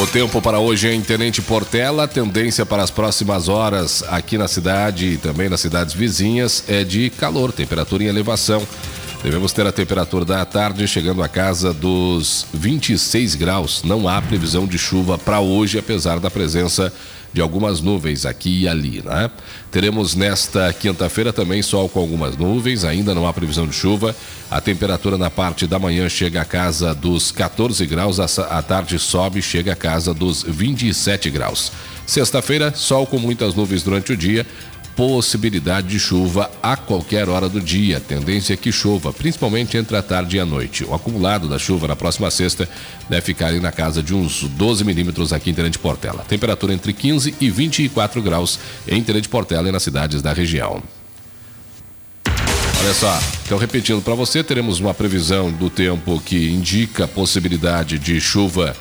O tempo para hoje em Tenente Portela, tendência para as próximas horas aqui na cidade e também nas cidades vizinhas é de calor, temperatura em elevação. Devemos ter a temperatura da tarde chegando a casa dos 26 graus. Não há previsão de chuva para hoje, apesar da presença de algumas nuvens aqui e ali, né? Teremos nesta quinta-feira também sol com algumas nuvens, ainda não há previsão de chuva. A temperatura na parte da manhã chega a casa dos 14 graus, a tarde sobe, chega a casa dos 27 graus. Sexta-feira, sol com muitas nuvens durante o dia, possibilidade de chuva a qualquer hora do dia. Tendência é que chova, principalmente entre a tarde e a noite. O acumulado da chuva na próxima sexta deve ficar na casa de uns 12 milímetros aqui em Tenente Portela. Temperatura entre 15 e 24 graus em Tenente Portela e nas cidades da região. Olha só, então repetindo para você, teremos uma previsão do tempo que indica possibilidade de chuva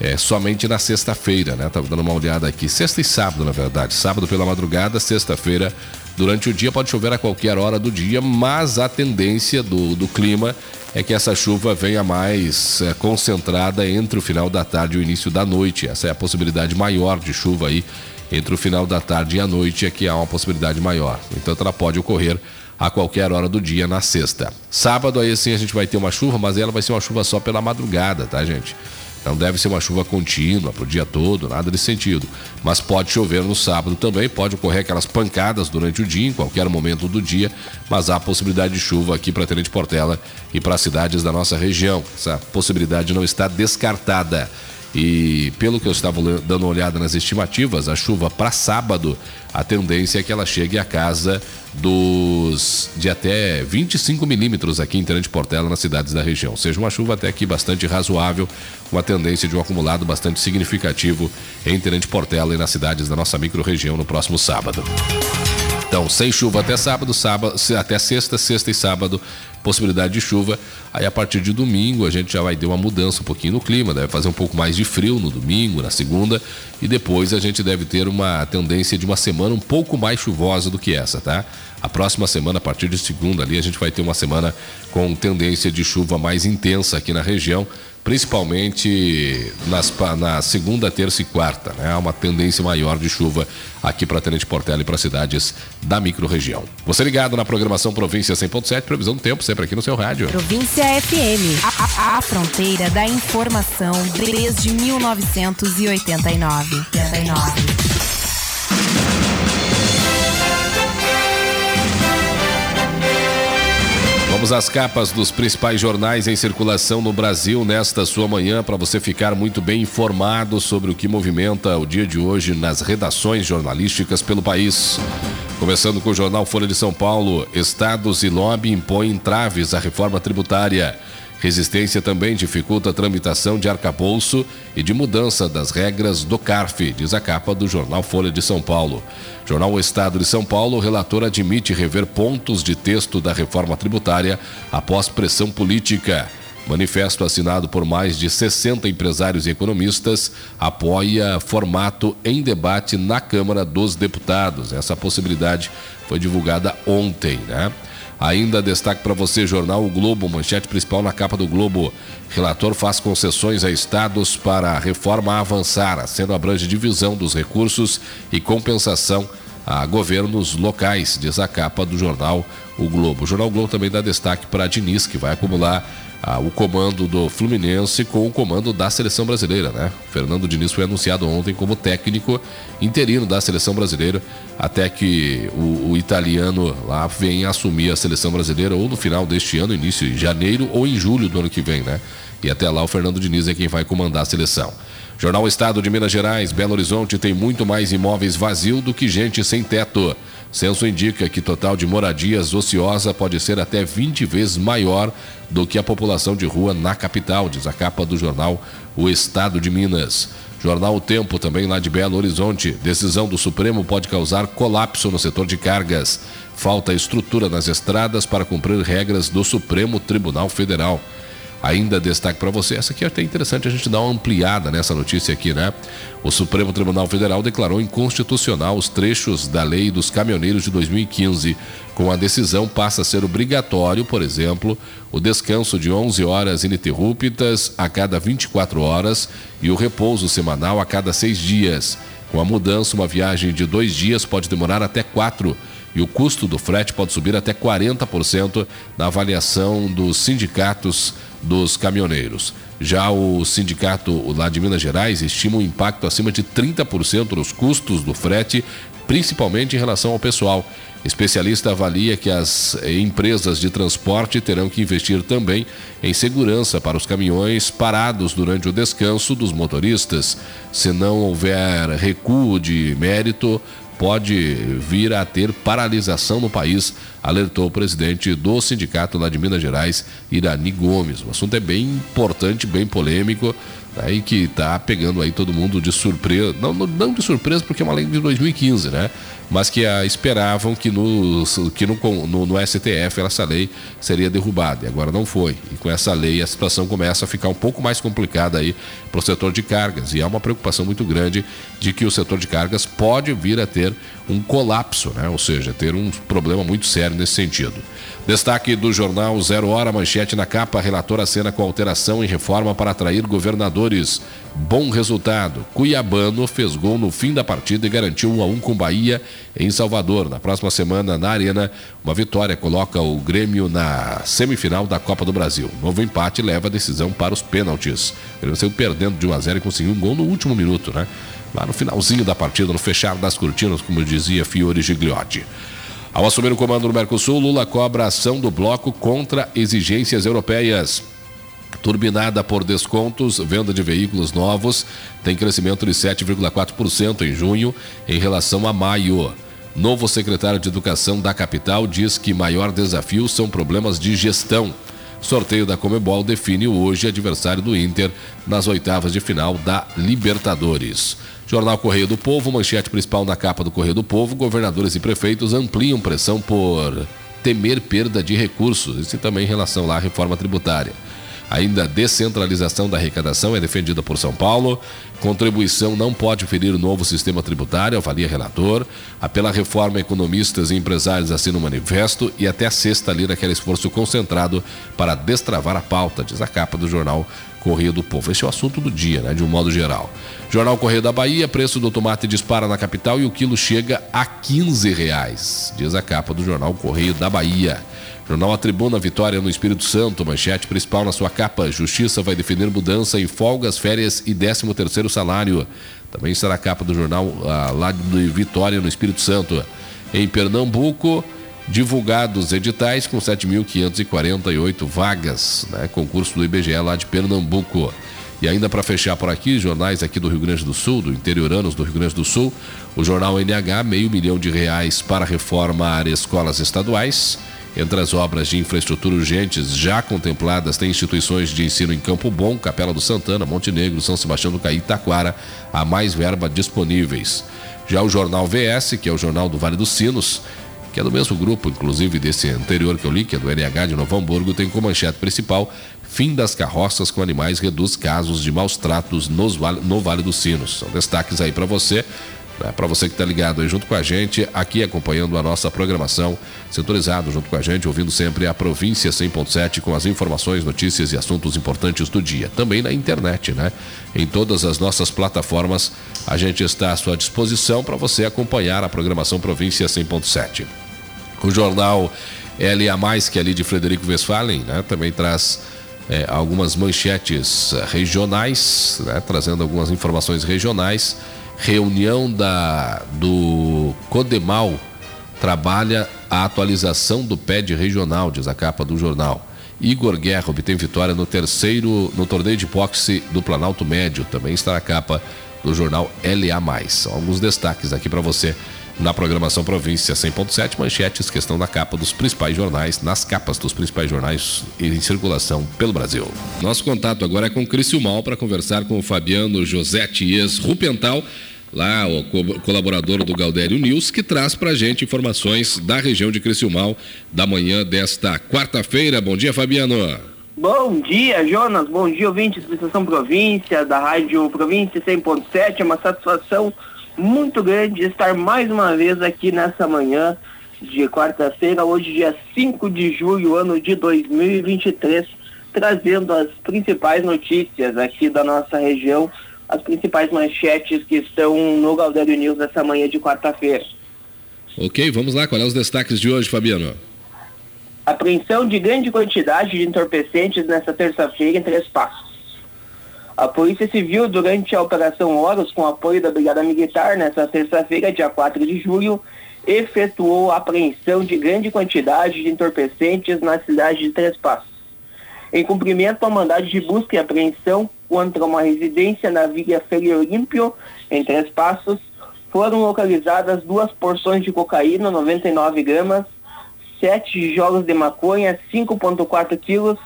é, somente na sexta-feira, né? Tava dando uma olhada aqui. Sexta e sábado, na verdade. Sábado pela madrugada, sexta-feira durante o dia. Pode chover a qualquer hora do dia, mas a tendência do, do clima é que essa chuva venha mais é, concentrada entre o final da tarde e o início da noite. Essa é a possibilidade maior de chuva aí entre o final da tarde e a noite é que há uma possibilidade maior. Então ela pode ocorrer a qualquer hora do dia na sexta. Sábado aí sim a gente vai ter uma chuva, mas ela vai ser uma chuva só pela madrugada, tá, gente? Não deve ser uma chuva contínua para o dia todo, nada desse sentido. Mas pode chover no sábado também, pode ocorrer aquelas pancadas durante o dia, em qualquer momento do dia, mas há possibilidade de chuva aqui para Tenente Portela e para as cidades da nossa região. Essa possibilidade não está descartada. E pelo que eu estava dando uma olhada nas estimativas, a chuva para sábado, a tendência é que ela chegue à casa dos de até 25 milímetros aqui em Tenente Portela, nas cidades da região. Seja, uma chuva até aqui bastante razoável, uma tendência de um acumulado bastante significativo em Tenente Portela e nas cidades da nossa micro-região no próximo sábado. Então, sem chuva até sábado, sábado, até sexta, sexta e sábado, possibilidade de chuva. Aí a partir de domingo a gente já vai ter uma mudança um pouquinho no clima, deve fazer um pouco mais de frio no domingo, na segunda, e depois a gente deve ter uma tendência de uma semana um pouco mais chuvosa do que essa, tá? A próxima semana, a partir de segunda ali, a gente vai ter uma semana com tendência de chuva mais intensa aqui na região principalmente nas, na segunda, terça e quarta. Né? Há uma tendência maior de chuva aqui para Tenente Portela e para cidades da microrregião. Você ligado na programação Província 100.7, previsão do tempo, sempre aqui no seu rádio. Província FM, a, a, a fronteira da informação desde 1989. 89. Vamos às capas dos principais jornais em circulação no Brasil nesta sua manhã para você ficar muito bem informado sobre o que movimenta o dia de hoje nas redações jornalísticas pelo país. Começando com o jornal Folha de São Paulo, estados e lobby impõem entraves à reforma tributária. Resistência também dificulta a tramitação de arcabouço e de mudança das regras do CARF, diz a capa do jornal Folha de São Paulo. Jornal o Estado de São Paulo, o relator admite rever pontos de texto da reforma tributária após pressão política. Manifesto assinado por mais de 60 empresários e economistas apoia formato em debate na Câmara dos Deputados. Essa possibilidade foi divulgada ontem, né? Ainda destaque para você, jornal O Globo, manchete principal na capa do Globo. Relator faz concessões a estados para a reforma avançar, sendo abrange divisão dos recursos e compensação a governos locais, diz a capa do jornal O Globo. O jornal o Globo também dá destaque para Diniz, que vai acumular ah, o comando do Fluminense com o comando da seleção brasileira, né? Fernando Diniz foi anunciado ontem como técnico interino da seleção brasileira, até que o, o, italiano lá venha assumir a seleção brasileira ou no final deste ano, início de janeiro ou em julho do ano que vem, né? E até lá o Fernando Diniz é quem vai comandar a seleção. Jornal Estado de Minas Gerais, Belo Horizonte tem muito mais imóveis vazios do que gente sem teto. Censo indica que total de moradias ociosa pode ser até 20 vezes maior do que a população de rua na capital, diz a capa do jornal O Estado de Minas. Jornal O Tempo, também lá de Belo Horizonte. Decisão do Supremo pode causar colapso no setor de cargas. Falta estrutura nas estradas para cumprir regras do Supremo Tribunal Federal. Ainda destaque para você, essa aqui é até interessante a gente dar uma ampliada nessa notícia aqui, né? O Supremo Tribunal Federal declarou inconstitucional os trechos da lei dos caminhoneiros de 2015. Com a decisão, passa a ser obrigatório, por exemplo, o descanso de 11 horas ininterruptas a cada 24 horas e o repouso semanal a cada seis dias. Com a mudança, uma viagem de dois dias pode demorar até quatro e o custo do frete pode subir até 40% na avaliação dos sindicatos dos caminhoneiros. Já o sindicato lá de Minas Gerais estima um impacto acima de 30% nos custos do frete, principalmente em relação ao pessoal. Especialista avalia que as empresas de transporte terão que investir também em segurança para os caminhões parados durante o descanso dos motoristas. Se não houver recuo de mérito, pode vir a ter paralisação no país, alertou o presidente do sindicato lá de Minas Gerais, Irani Gomes. O assunto é bem importante, bem polêmico, e que está pegando aí todo mundo de surpresa. Não, não de surpresa, porque é uma lei de 2015, né? mas que esperavam que, no, que no, no, no, STF essa lei seria derrubada. E agora não foi. E com essa lei a situação começa a ficar um pouco mais complicada aí para o setor de cargas. E há uma preocupação muito grande de que o setor de cargas pode vir a ter um colapso, né? ou seja, ter um problema muito sério nesse sentido. Destaque do jornal Zero Hora, manchete na capa, relator cena com alteração em reforma para atrair governadores. Bom resultado. Cuiabano fez gol no fim da partida e garantiu 1 a 1 com Bahia em Salvador. Na próxima semana, na Arena, uma vitória coloca o Grêmio na semifinal da Copa do Brasil. Novo empate leva a decisão para os pênaltis. Ele saiu perdendo de 1 a 0 e conseguiu um gol no último minuto, né? Lá no finalzinho da partida, no fechar das cortinas, como dizia Fiore Gigliotti. Ao assumir o comando no Mercosul, Lula cobra ação do bloco contra exigências europeias. Turbinada por descontos, venda de veículos novos tem crescimento de 7,4% em junho em relação a maio. Novo secretário de Educação da capital diz que maior desafio são problemas de gestão. Sorteio da Comebol define hoje adversário do Inter nas oitavas de final da Libertadores. Jornal Correio do Povo, manchete principal na capa do Correio do Povo: governadores e prefeitos ampliam pressão por temer perda de recursos. Isso também em relação lá à reforma tributária. Ainda a descentralização da arrecadação é defendida por São Paulo. Contribuição não pode ferir o novo sistema tributário, avalia relator. Apela reforma, economistas e empresários assinam o manifesto e até a sexta lira aquele esforço concentrado para destravar a pauta, diz a capa do jornal Correio do Povo. Esse é o assunto do dia, né, de um modo geral. Jornal Correio da Bahia, preço do tomate dispara na capital e o quilo chega a 15 reais, diz a capa do jornal Correio da Bahia. Jornal A Tribuna, vitória no Espírito Santo, manchete principal na sua capa. Justiça vai definir mudança em folgas, férias e 13 terceiro salário. Também será a capa do jornal ah, lá de Vitória no Espírito Santo. Em Pernambuco, divulgados editais com 7.548 vagas, né? concurso do IBGE lá de Pernambuco. E ainda para fechar por aqui, jornais aqui do Rio Grande do Sul, do interioranos do Rio Grande do Sul, o jornal NH, meio milhão de reais para reformar escolas estaduais. Entre as obras de infraestrutura urgentes já contempladas, tem instituições de ensino em Campo Bom, Capela do Santana, Montenegro, São Sebastião do Caí Taquara, a mais verba disponíveis. Já o jornal VS, que é o jornal do Vale dos Sinos, que é do mesmo grupo, inclusive desse anterior que eu li, que é do NH de Novo Hamburgo, tem como manchete principal Fim das carroças com animais reduz casos de maus tratos nos no Vale dos Sinos. São destaques aí para você. Né, para você que está ligado aí junto com a gente, aqui acompanhando a nossa programação, sintonizado junto com a gente, ouvindo sempre a Província 100.7 com as informações, notícias e assuntos importantes do dia. Também na internet, né? Em todas as nossas plataformas, a gente está à sua disposição para você acompanhar a programação Província 100.7. O jornal LA, que é ali de Frederico Westphalen, né, também traz é, algumas manchetes regionais, né, trazendo algumas informações regionais. Reunião da, do Codemal trabalha a atualização do PED regional, diz a capa do jornal. Igor Guerra obtém vitória no terceiro no torneio de boxe do Planalto Médio, também está na capa do jornal LA. Alguns destaques aqui para você na programação Província 100.7, manchetes que estão na capa dos principais jornais, nas capas dos principais jornais em circulação pelo Brasil. Nosso contato agora é com Criciúmal para conversar com o Fabiano José Ties Rupental, lá o co colaborador do Galdério News, que traz para a gente informações da região de Criciúmal da manhã desta quarta-feira. Bom dia, Fabiano. Bom dia, Jonas. Bom dia, ouvintes da Estação Província, da Rádio Província 100.7. É uma satisfação muito grande estar mais uma vez aqui nessa manhã de quarta-feira, hoje dia 5 de julho, ano de 2023, trazendo as principais notícias aqui da nossa região, as principais manchetes que estão no Galdério News nessa manhã de quarta-feira. Ok, vamos lá, qual é os destaques de hoje, Fabiano? Apreensão de grande quantidade de entorpecentes nesta terça-feira em Três Passos. A Polícia Civil, durante a Operação Horus, com apoio da Brigada Militar, nesta terça-feira, dia 4 de julho, efetuou a apreensão de grande quantidade de entorpecentes na cidade de Três Passos. Em cumprimento ao mandado de busca e apreensão contra uma residência na Vila Feira Olímpio, em Três Passos, foram localizadas duas porções de cocaína, 99 gramas, sete jogos de maconha, 5,4 quilos,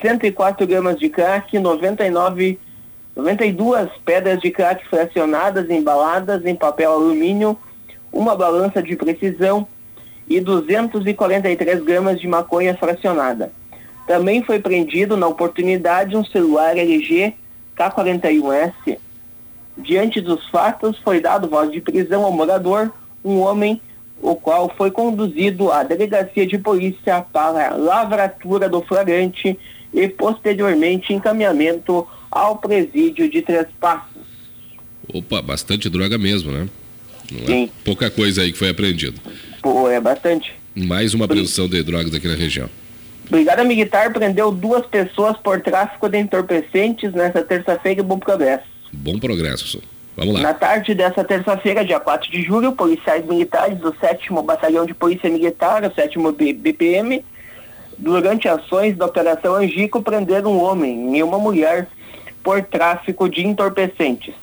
104 gramas de crack, 99, 92 pedras de crack fracionadas, embaladas em papel alumínio, uma balança de precisão e 243 gramas de maconha fracionada. Também foi prendido na oportunidade um celular LG K41S. Diante dos fatos, foi dado voz de prisão ao morador, um homem, o qual foi conduzido à delegacia de polícia para lavratura do flagrante e posteriormente encaminhamento ao presídio de Três Passos. Opa, bastante droga mesmo, né? Não é Sim. é pouca coisa aí que foi apreendido. Pô, é bastante. Mais uma apreensão de drogas aqui na região. Brigada Militar prendeu duas pessoas por tráfico de entorpecentes nessa terça-feira em Bom Progresso. Bom progresso, Vamos lá. Na tarde dessa terça-feira, dia 4 de julho, policiais militares do 7 Batalhão de Polícia Militar, o 7 BPM, durante ações da Operação Angico, prenderam um homem e uma mulher por tráfico de entorpecentes.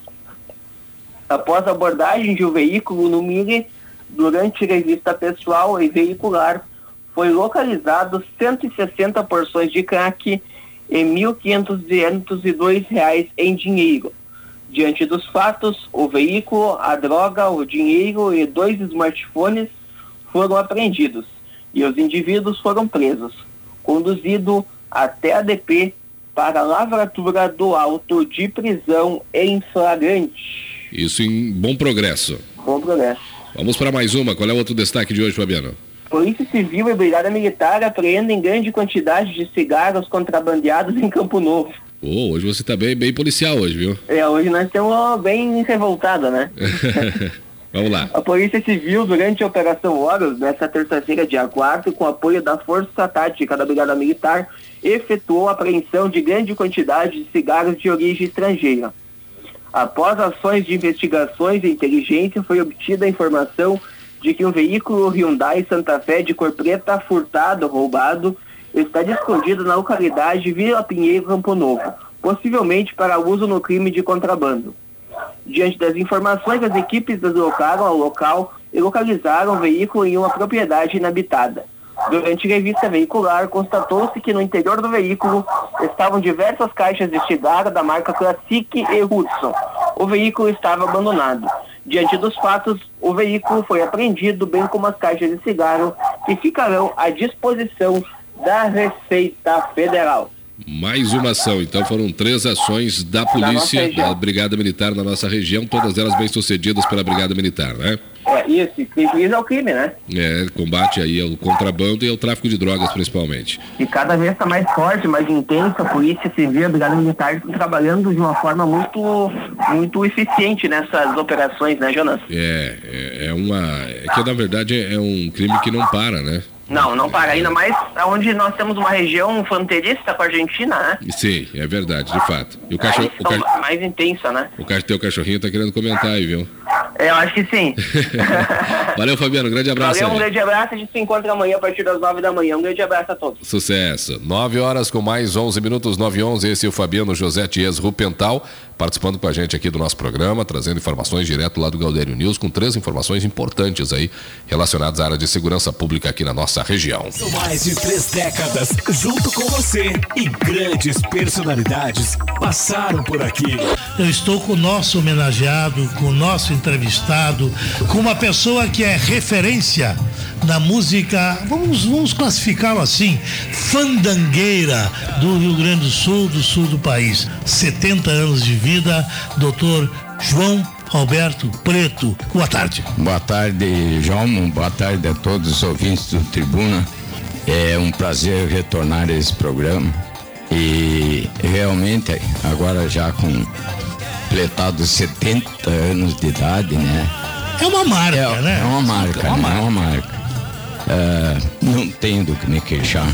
Após a abordagem de um veículo no Mire, durante revista pessoal e veicular, foi localizado 160 porções de crack e R$ 1.502 em dinheiro. Diante dos fatos, o veículo, a droga, o dinheiro e dois smartphones foram apreendidos e os indivíduos foram presos, conduzido até a DP para lavratura do auto de prisão em flagrante. Isso em bom progresso. Bom progresso. Vamos para mais uma. Qual é o outro destaque de hoje, Fabiano? Polícia Civil e Brigada Militar apreendem grande quantidade de cigarros contrabandeados em Campo Novo. Oh, hoje você está bem, bem policial hoje, viu? É, hoje nós estamos bem revoltados, né? Vamos lá. A Polícia Civil, durante a Operação Horus, nesta terça-feira, dia 4, com apoio da Força Tática da Brigada Militar, efetuou a apreensão de grande quantidade de cigarros de origem estrangeira. Após ações de investigações e inteligência, foi obtida a informação de que um veículo Hyundai Santa Fé de cor preta furtado, roubado, está escondido na localidade Vila Pinheiro Campo Novo, possivelmente para uso no crime de contrabando. Diante das informações, as equipes deslocaram ao local e localizaram o veículo em uma propriedade inabitada. Durante revista veicular, constatou-se que no interior do veículo estavam diversas caixas de cigarro da marca Classic e Hudson. O veículo estava abandonado. Diante dos fatos, o veículo foi apreendido, bem como as caixas de cigarro, que ficarão à disposição da Receita Federal. Mais uma ação, então foram três ações da polícia, da, da Brigada Militar na nossa região, todas elas bem sucedidas pela Brigada Militar, né? É, isso, isso é o crime, né? É, combate aí ao contrabando e ao tráfico de drogas, principalmente. E cada vez está mais forte, mais intensa, a Polícia Civil, a Brigada Militar estão trabalhando de uma forma muito, muito eficiente nessas operações, né, Jonas? É, é, é uma. É que na verdade é um crime que não para, né? Não, não para. Ainda mais onde nós temos uma região fronteiriça com a Argentina, né? Sim, é verdade, de fato. E o cachorro. O ca... Mais intensa, né? O teu cachorrinho tá querendo comentar aí, viu? É, eu acho que sim. Valeu, Fabiano. Um grande abraço. Valeu, um grande abraço. A gente se encontra amanhã a partir das nove da manhã. Um grande abraço a todos. Sucesso. Nove horas com mais onze minutos, nove e onze. Esse é o Fabiano José Ties Rupental participando com a gente aqui do nosso programa, trazendo informações direto lá do Galdério News, com três informações importantes aí relacionadas à área de segurança pública aqui na nossa região. São mais de três décadas junto com você e grandes personalidades passaram por aqui. Eu estou com o nosso homenageado, com o nosso entrevistado, com uma pessoa que é referência da música, vamos, vamos classificá-lo assim, fandangueira do Rio Grande do Sul, do sul do país. 70 anos de vida, doutor João Alberto Preto. Boa tarde. Boa tarde, João. Boa tarde a todos os ouvintes do Tribuna. É um prazer retornar a esse programa. E realmente, agora já com completados 70 anos de idade, né? É uma marca, é, né? É uma marca, é uma marca. É uma marca. É, não tenho do que me queixar.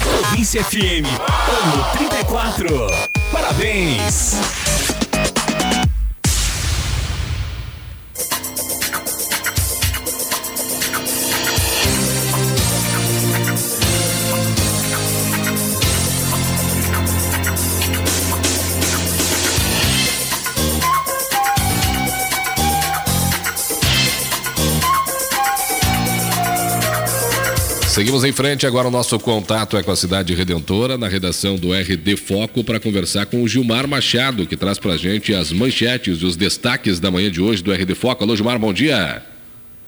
Província FM, ano 34. Parabéns! Seguimos em frente, agora o nosso contato é com a cidade redentora, na redação do RD Foco, para conversar com o Gilmar Machado, que traz para a gente as manchetes e os destaques da manhã de hoje do RD Foco. Alô, Gilmar, bom dia.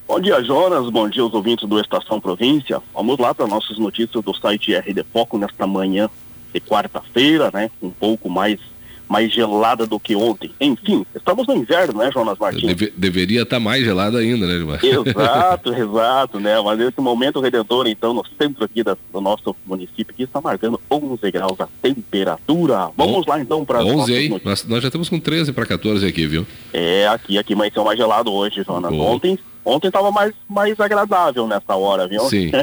Bom dia, Jonas. Bom dia aos ouvintes do Estação Província. Vamos lá para nossas notícias do site RD Foco nesta manhã de quarta-feira, né? Um pouco mais mais gelada do que ontem. Enfim, estamos no inverno, né, Jonas Martins? Deve, deveria estar tá mais gelada ainda, né, Gilmar? Exato, exato, né? Mas nesse momento o Redentor, então, no centro aqui da, do nosso município, aqui está marcando 11 graus a temperatura. Vamos lá, então, para 11 aí? Nós, nós, já estamos com 13 para 14 aqui, viu? É, aqui, aqui vai ser mais gelado hoje, Jonas. Boa. Ontem Ontem estava mais, mais agradável nessa hora, viu? Sim.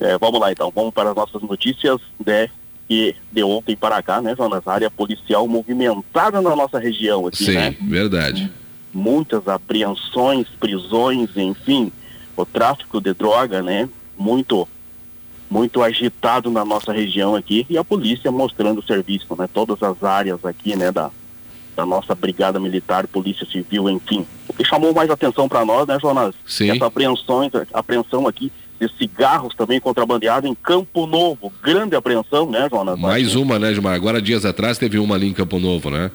é, vamos lá então, vamos para as nossas notícias, né? Que de ontem para cá, né, Jonas, área policial movimentada na nossa região aqui, Sim, né? verdade. Muitas apreensões, prisões, enfim, o tráfico de droga, né, muito muito agitado na nossa região aqui e a polícia mostrando o serviço, né, todas as áreas aqui, né, da da nossa brigada militar, polícia civil, enfim. O que chamou mais atenção para nós, né, Jonas? Sim. Essa apreensão, apreensão aqui de cigarros também contrabandeados em Campo Novo. Grande apreensão, né, Jonas? Mais uma, né, Gilmar? Agora, dias atrás, teve uma ali em Campo Novo, né?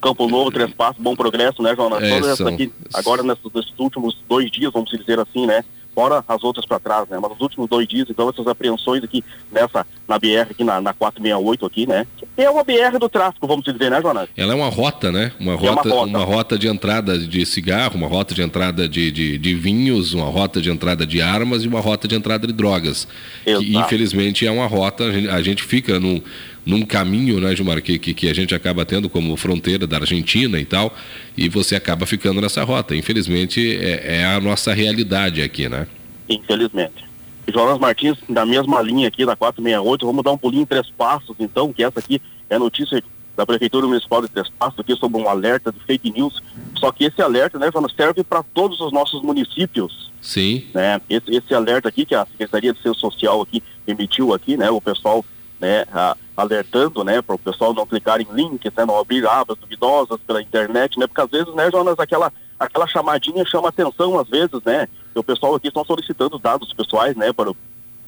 Campo Novo, Três Passos, Bom Progresso, né, Jonas? É, Todas são... aqui, agora nesses, nesses últimos dois dias, vamos dizer assim, né? Fora as outras para trás, né? Mas os últimos dois dias, então, essas apreensões aqui nessa, na BR, aqui na, na 468 aqui, né? É uma BR do tráfico, vamos dizer, né, Jonas? Ela é uma rota, né? Uma rota, é uma, rota. uma rota de entrada de cigarro, uma rota de entrada de, de, de, vinhos, uma rota de entrada de armas e uma rota de entrada de drogas. Exato. Que, infelizmente, é uma rota, a gente, a gente fica num num caminho, né, Gilmar, que, que, que, a gente acaba tendo como fronteira da Argentina e tal, e você acaba ficando nessa rota. Infelizmente, é, é a nossa realidade aqui, né? Infelizmente. Jonas Martins, da mesma linha aqui da 468, vamos dar um pulinho em Três Passos, então, que essa aqui é notícia da Prefeitura Municipal de Três Passos, aqui sobre um alerta de fake news, só que esse alerta, né, Jonas, serve para todos os nossos municípios. Sim. Né? Esse, esse alerta aqui que a Secretaria de Ciência Social aqui emitiu aqui, né, o pessoal né, a, alertando, né, para o pessoal não clicar em links, né, não abrir abas duvidosas pela internet, né, porque às vezes, né, Jonas, aquela, aquela chamadinha chama atenção às vezes, né, e o pessoal aqui estão solicitando dados pessoais, né, para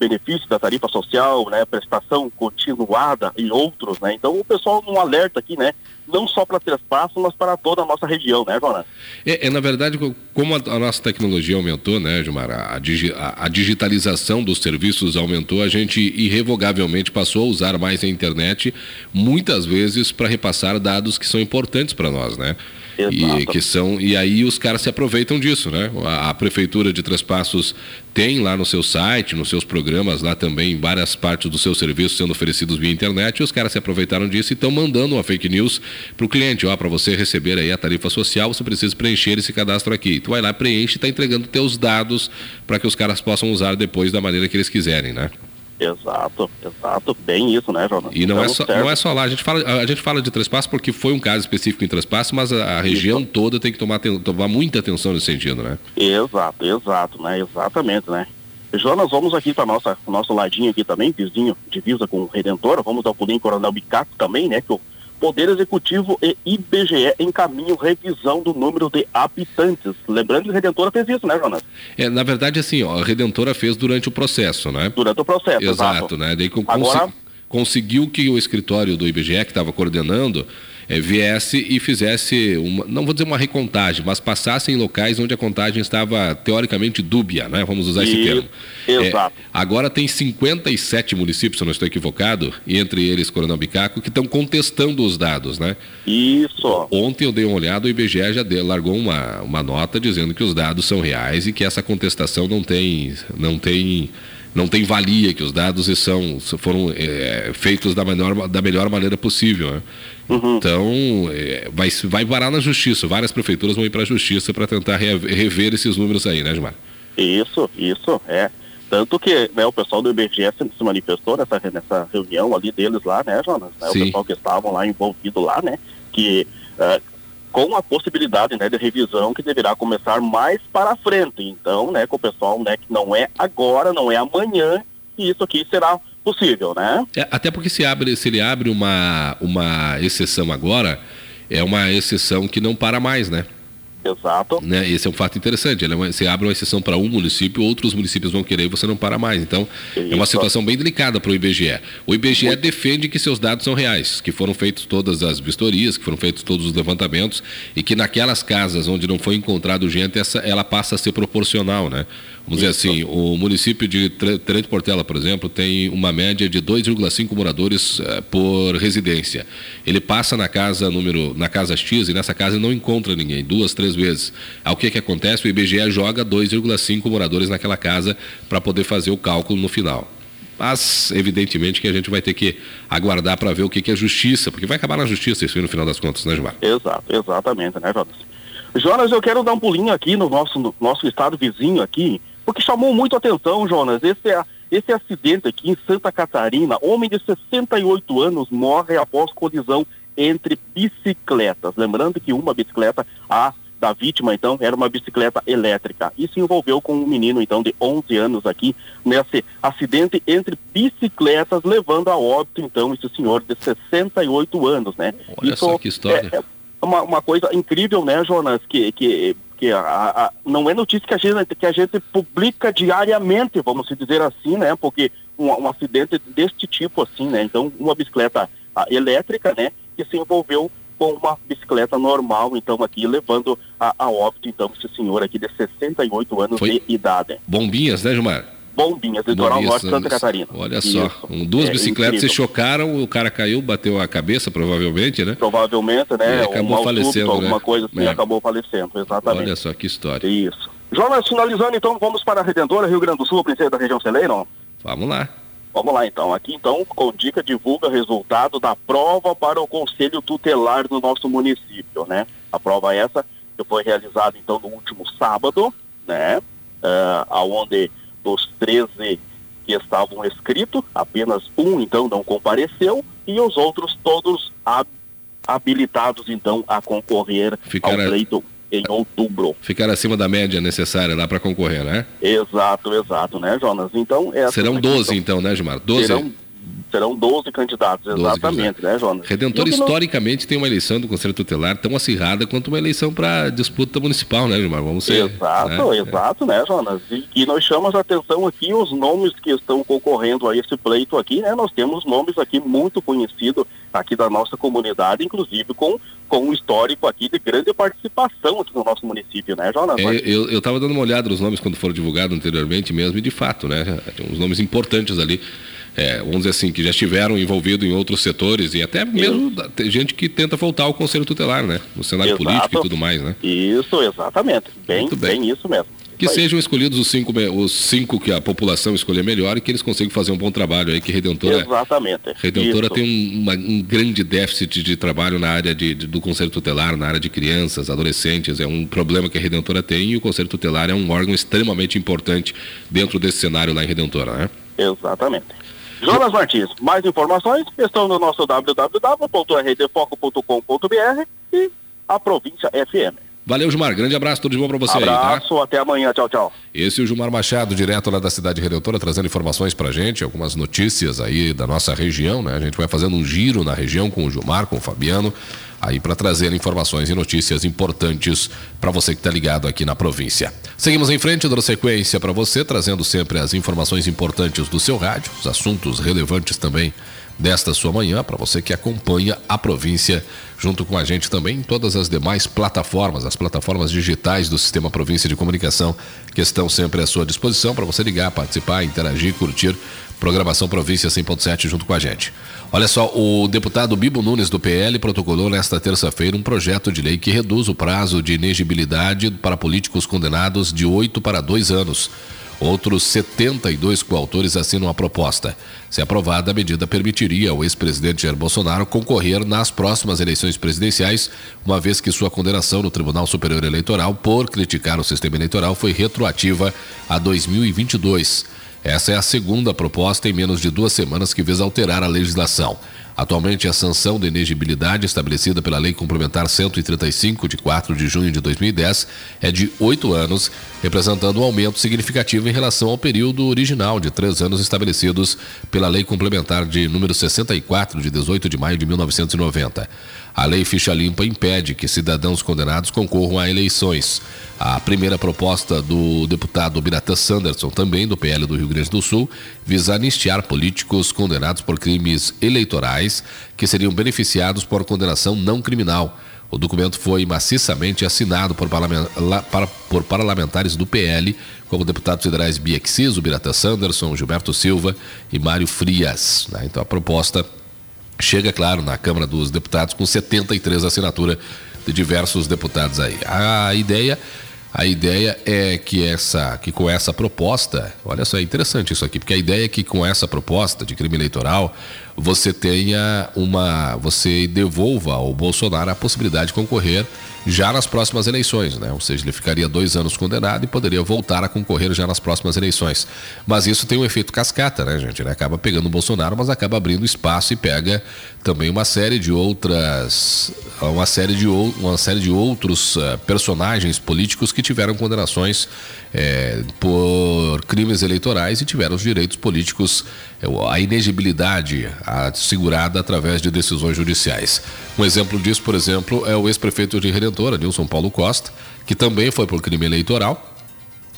benefício da tarifa social, né, prestação continuada e outros, né, então o pessoal não alerta aqui, né, não só para Três mas para toda a nossa região, né, Jonas? É, é na verdade, como a, a, nossa tecnologia aumentou, né, Gilmar, a, a, a, digitalização dos serviços aumentou, a gente irrevogavelmente passou a usar mais a internet, muitas vezes para repassar dados que são importantes para nós, né? E, que são, e aí os caras se aproveitam disso, né? A, a, Prefeitura de Três Passos tem lá no seu site, nos seus programas, lá também, várias partes dos seus serviços sendo oferecidos via internet, e os caras se aproveitaram disso e estão mandando uma fake news para o cliente, ó, para você receber aí a tarifa social, você precisa preencher esse cadastro aqui. Tu vai lá, preenche e está entregando teus dados para que os caras possam usar depois da maneira que eles quiserem, né? Exato, exato, bem isso, né, Jonas? E não, é só, não é só lá, a gente, fala, a gente fala de Trespasso porque foi um caso específico em Trespasso, mas a, a região isso. toda tem que tomar, tomar muita atenção nesse sentido, né? Exato, exato, né? Exatamente, né? Jonas, vamos aqui para nossa nosso ladinho aqui também, vizinho, divisa com o Redentor, vamos ao Pulinho Coronel Bicaco também, né? Que o Poder Executivo e IBGE encaminham revisão do número de habitantes. Lembrando que a Redentora fez isso, né, Jonas? É, na verdade, assim, ó, a Redentora fez durante o processo, né? Durante o processo, exato. exato. né? Daí, Agora... conseguiu que o escritório do IBGE, que estava coordenando, é, viesse e fizesse, uma, não vou dizer uma recontagem, mas passasse em locais onde a contagem estava teoricamente dúbia, né? Vamos usar esse termo. Exato. É, agora tem 57 municípios, se eu não estou equivocado, e entre eles Coronel Bicaco, que estão contestando os dados, né? Isso. Ontem eu dei uma olhada, o IBGE já deu, largou uma, uma nota dizendo que os dados são reais e que essa contestação não tem, não tem não tem valia, que os dados são, foram é, feitos da melhor, da melhor maneira possível. Né? Uhum. Então, é, vai, vai parar na justiça. Várias prefeituras vão ir para a justiça para tentar rever esses números aí, né, Gilmar? Isso, isso, é. Tanto que né, o pessoal do IBGE se manifestou nessa, nessa reunião ali deles lá, né, Jonas? Né, o pessoal que estavam lá envolvido lá, né? Que uh, com a possibilidade né, de revisão que deverá começar mais para frente. Então, né, com o pessoal né, que não é agora, não é amanhã, e isso aqui será possível, né? É, até porque se, abre, se ele abre uma, uma exceção agora, é uma exceção que não para mais, né? Exato. Né? Esse é um fato interessante. Ele é você abre uma exceção para um município, outros municípios vão querer e você não para mais. Então, Isso. é uma situação bem delicada para o IBGE. O IBGE Muito. defende que seus dados são reais, que foram feitas todas as vistorias, que foram feitos todos os levantamentos e que naquelas casas onde não foi encontrado gente, essa, ela passa a ser proporcional, né? Vamos dizer assim, o município de Trento Portela, por exemplo, tem uma média de 2,5 moradores uh, por residência. Ele passa na casa número, na casa X e nessa casa não encontra ninguém, duas, três vezes. O que que acontece? O IBGE joga 2,5 moradores naquela casa para poder fazer o cálculo no final. Mas, evidentemente, que a gente vai ter que aguardar para ver o que, que é justiça, porque vai acabar na justiça isso aí no final das contas, né, Gilmar? Exato, exatamente, né, Jonas? Jonas, eu quero dar um pulinho aqui no nosso, no nosso estado vizinho aqui, porque chamou muito atenção, Jonas, esse, é, esse acidente aqui em Santa Catarina, homem de 68 anos morre após colisão entre bicicletas. Lembrando que uma bicicleta, a da vítima, então, era uma bicicleta elétrica. E se envolveu com um menino, então, de 11 anos aqui, nesse acidente entre bicicletas, levando a óbito, então, esse senhor de 68 anos, né? Olha Isso só que história. É, é uma, uma coisa incrível, né, Jonas, que, que que a, a, não é notícia que a, gente, que a gente publica diariamente, vamos dizer assim, né? Porque um, um acidente deste tipo, assim, né? Então, uma bicicleta a, elétrica, né? Que se envolveu com uma bicicleta normal, então aqui levando a, a óbito, então, esse senhor aqui de 68 anos Foi de idade. Bombinhas, né, Gilmar? Bombinhas, litoral norte de Santa Catarina. Olha só, um, duas é, bicicletas incrível. se chocaram, o cara caiu, bateu a cabeça, provavelmente, né? Provavelmente, né? E acabou um falecendo, né? Alguma coisa assim, é. acabou falecendo, exatamente. Olha só que história. Isso. Jonas, finalizando então, vamos para a Redentora, Rio Grande do Sul, princesa da região Celeiro? Vamos lá. Vamos lá então. Aqui então, com dica divulga resultado da prova para o Conselho Tutelar do nosso município, né? A prova essa que foi realizada então no último sábado, né? Uh, aonde dos 13 que estavam escritos, apenas um então não compareceu e os outros todos habilitados então a concorrer Ficar ao pleito em outubro. Ficar acima da média necessária lá para concorrer, né? Exato, exato, né, Jonas? Então, Serão 12 então, né, Gilmar? 12. Serão serão 12 candidatos, 12 exatamente, candidatos. né, Jonas? Redentor historicamente não... tem uma eleição do Conselho Tutelar tão acirrada quanto uma eleição para disputa municipal, né, Gilmar? Vamos ser. Exato, né? exato, né, Jonas? E, e, nós chamamos a atenção aqui os nomes que estão concorrendo a esse pleito aqui, né? Nós temos nomes aqui muito conhecidos aqui da nossa comunidade, inclusive com com um histórico aqui de grande participação aqui no nosso município, né, Jonas? É, eu estava dando uma olhada nos nomes quando foram divulgados anteriormente mesmo, e de fato, né? Tem uns nomes importantes ali é, vamos dizer assim, que já estiveram envolvidos em outros setores e até mesmo tem gente que tenta voltar ao Conselho Tutelar, né? No cenário Exato. político e tudo mais, né? Isso, exatamente. Bem, bem. bem isso mesmo. Que sejam escolhidos os cinco, os cinco que a população escolher melhor e que eles consigam fazer um bom trabalho aí, que Redentora. Exatamente. Redentora Isso. tem um, uma, um, grande déficit de trabalho na área de, de, do Conselho Tutelar, na área de crianças, adolescentes. É um problema que a Redentora tem e o Conselho Tutelar é um órgão extremamente importante dentro desse cenário lá em Redentora, né? Exatamente. Jonas Martins, mais informações estão no nosso www.rdfoco.com.br e a província FM. Valeu, Gilmar. Grande abraço, tudo de bom para você abraço, aí, tá? até amanhã. Tchau, tchau. Esse é o Gilmar Machado, direto lá da cidade redentora, trazendo informações pra gente, algumas notícias aí da nossa região, né? A gente vai fazendo um giro na região com o Gilmar, com o Fabiano, aí para trazer informações e notícias importantes para você que está ligado aqui na província. Seguimos em frente, dando sequência para você, trazendo sempre as informações importantes do seu rádio, os assuntos relevantes também desta sua manhã, para você que acompanha a província junto com a gente também em todas as demais plataformas, as plataformas digitais do Sistema Província de Comunicação, que estão sempre à sua disposição para você ligar, participar, interagir, curtir. Programação Província 100.7 junto com a gente. Olha só, o deputado Bibo Nunes do PL protocolou nesta terça-feira um projeto de lei que reduz o prazo de inegibilidade para políticos condenados de 8 para 2 anos. Outros 72 coautores assinam a proposta. Se aprovada, a medida permitiria ao ex-presidente Jair Bolsonaro concorrer nas próximas eleições presidenciais, uma vez que sua condenação no Tribunal Superior Eleitoral por criticar o sistema eleitoral foi retroativa a 2022. Essa é a segunda proposta em menos de duas semanas que visa alterar a legislação. Atualmente, a sanção de inegibilidade estabelecida pela Lei Complementar 135, de 4 de junho de 2010, é de oito anos, representando um aumento significativo em relação ao período original de três anos estabelecidos pela Lei Complementar de número 64, de 18 de maio de 1990. A lei ficha limpa impede que cidadãos condenados concorram a eleições. A primeira proposta do deputado Biratã Sanderson, também do PL do Rio Grande do Sul, visa anistiar políticos condenados por crimes eleitorais que seriam beneficiados por condenação não criminal. O documento foi maciçamente assinado por, parlamentares do PL, como deputados federais Bia Xiso, Biratã Sanderson, Gilberto Silva e Mário Frias. Né? Então a proposta chega, claro, na Câmara dos Deputados com 73 assinaturas de diversos deputados aí. A ideia a ideia é que essa, que com essa proposta, olha só, é interessante isso aqui, porque a ideia é que com essa proposta de crime eleitoral você tenha uma, você devolva ao Bolsonaro a possibilidade de concorrer já nas próximas eleições, né? Ou seja, ele ficaria dois anos condenado e poderia voltar a concorrer já nas próximas eleições. Mas isso tem um efeito cascata, né, gente? Ele acaba pegando o Bolsonaro, mas acaba abrindo espaço e pega também uma série de outras, uma série de, uma série de outros uh, personagens políticos que tiveram condenações é, por crimes eleitorais e tiveram os direitos políticos, é, a inegibilidade assegurada através de decisões judiciais. Um exemplo disso, por exemplo, é o ex-prefeito de Redentora, Nilson Paulo Costa, que também foi por crime eleitoral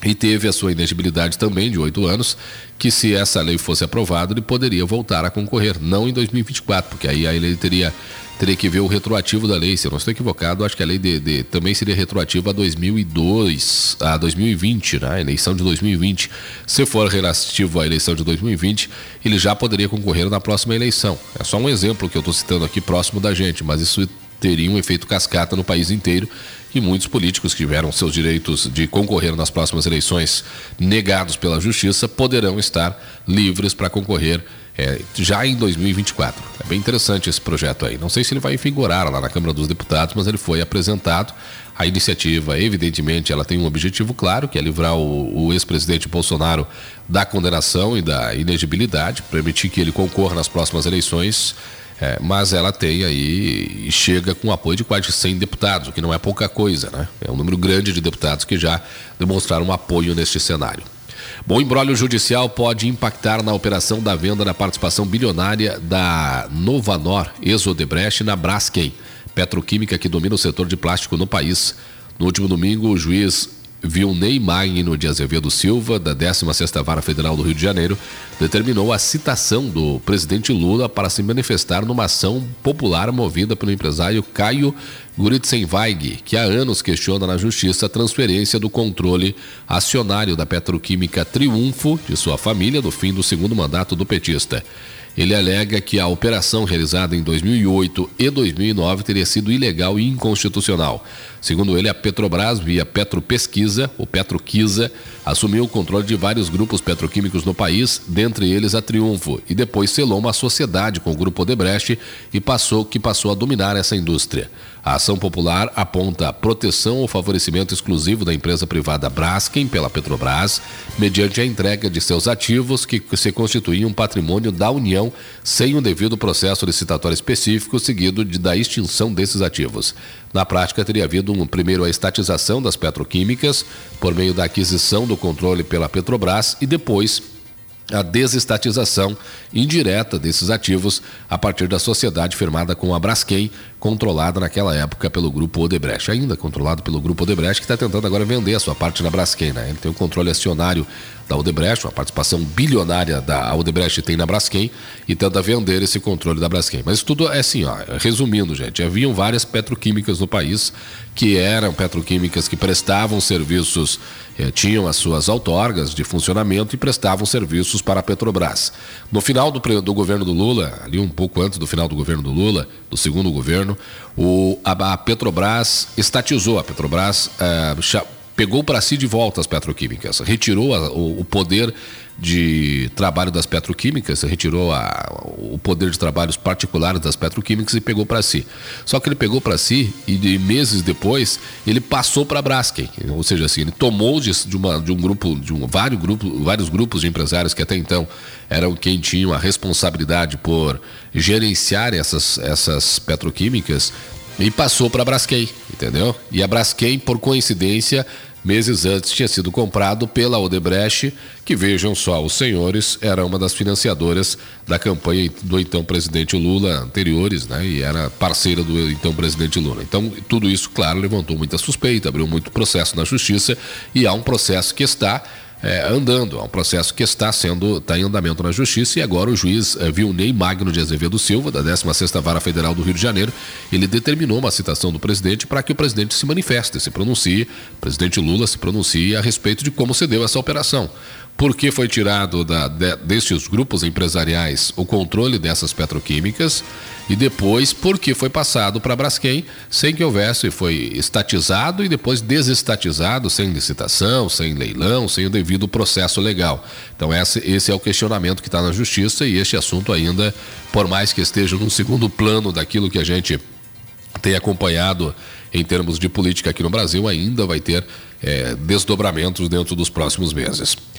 e teve a sua inegibilidade também de oito anos, que se essa lei fosse aprovada, ele poderia voltar a concorrer, não em 2024, porque aí ele teria teria que ver o retroativo da lei. Se eu não estou equivocado, acho que a lei de, de, também seria retroativa a 2002, a 2020, né? A eleição de 2020. Se for relativo à eleição de 2020, ele já poderia concorrer na próxima eleição. É só um exemplo que eu estou citando aqui próximo da gente, mas isso teria um efeito cascata no país inteiro e muitos políticos que tiveram seus direitos de concorrer nas próximas eleições negados pela justiça poderão estar livres para concorrer é, já em 2024. É bem interessante esse projeto aí. Não sei se ele vai vigorar lá na Câmara dos Deputados, mas ele foi apresentado. A iniciativa, evidentemente, ela tem um objetivo claro, que é livrar o, o ex-presidente Bolsonaro da condenação e da inegibilidade, permitir que ele concorra nas próximas eleições. É, mas ela tem aí e chega com apoio de quase 100 deputados, o que não é pouca coisa, né? É um número grande de deputados que já demonstraram apoio neste cenário. Bom, o embrólio judicial pode impactar na operação da venda da participação bilionária da Novanor, ex-Odebrecht, na Braskem, petroquímica que domina o setor de plástico no país. No último domingo, o juiz Vilney Magno de Azevedo Silva, da 16ª Vara Federal do Rio de Janeiro, determinou a citação do presidente Lula para se manifestar numa ação popular movida pelo empresário Caio Guritzenweig, que há anos questiona na justiça a transferência do controle acionário da petroquímica Triunfo de sua família no fim do segundo mandato do petista. Ele alega que a operação realizada em 2008 e 2009 teria sido ilegal e inconstitucional. Segundo ele, a Petrobras, via Petropesquisa, ou Petroquisa, assumiu o controle de vários grupos petroquímicos no país, dentre eles a Triunfo, e depois selou uma sociedade com o grupo Odebrecht e passou que passou a dominar essa indústria. A ação popular aponta proteção ou favorecimento exclusivo da empresa privada Braskem pela Petrobras, mediante a entrega de seus ativos que se constituíam patrimônio da União sem um devido processo licitatório específico seguido de, da extinção desses ativos. Na prática, teria havido um, primeiro a estatização das petroquímicas por meio da aquisição do controle pela Petrobras e depois a desestatização indireta desses ativos a partir da sociedade firmada com a Braskem controlada naquela época pelo grupo Odebrecht, ainda controlado pelo grupo Odebrecht, que está tentando agora vender a sua parte na Braskem. Né? Ele tem o controle acionário da Odebrecht, uma participação bilionária da Odebrecht tem na Braskem e tenta vender esse controle da Braskem. Mas tudo é assim, ó, resumindo, gente, haviam várias petroquímicas no país que eram petroquímicas que prestavam serviços, eh, tinham as suas outorgas de funcionamento e prestavam serviços para a Petrobras. No final do, do governo do Lula, ali um pouco antes do final do governo do Lula, do segundo governo, o, a, a Petrobras estatizou, a Petrobras eh, pegou para si de volta as petroquímicas, retirou a, o, o, poder de trabalho das petroquímicas, retirou a, o poder de trabalhos particulares das petroquímicas e pegou para si. Só que ele pegou para si e de meses depois ele passou para a Braskem, ou seja, assim, ele tomou de, de, uma, de um grupo, de um, vários, grupos, vários grupos de empresários que até então eram quem tinham a responsabilidade por gerenciar essas, essas petroquímicas e passou para a Braskem, entendeu? E a Braskem, por coincidência, meses antes tinha sido comprado pela Odebrecht, que vejam só, os senhores era uma das financiadoras da campanha do então presidente Lula anteriores, né? E era parceira do então presidente Lula. Então, tudo isso, claro, levantou muita suspeita, abriu muito processo na justiça e há um processo que está é, andando. É um processo que está sendo está em andamento na Justiça e agora o juiz é, Vilney Magno de Azevedo Silva, da 16ª Vara Federal do Rio de Janeiro, ele determinou uma citação do presidente para que o presidente se manifeste, se pronuncie, o presidente Lula se pronuncie a respeito de como se deu essa operação por que foi tirado da, de, destes grupos empresariais o controle dessas petroquímicas e depois por que foi passado para a Braskem sem que houvesse, foi estatizado e depois desestatizado, sem licitação, sem leilão, sem o devido processo legal. Então esse, esse é o questionamento que está na justiça e este assunto ainda, por mais que esteja no segundo plano daquilo que a gente tem acompanhado em termos de política aqui no Brasil, ainda vai ter é, desdobramentos dentro dos próximos meses.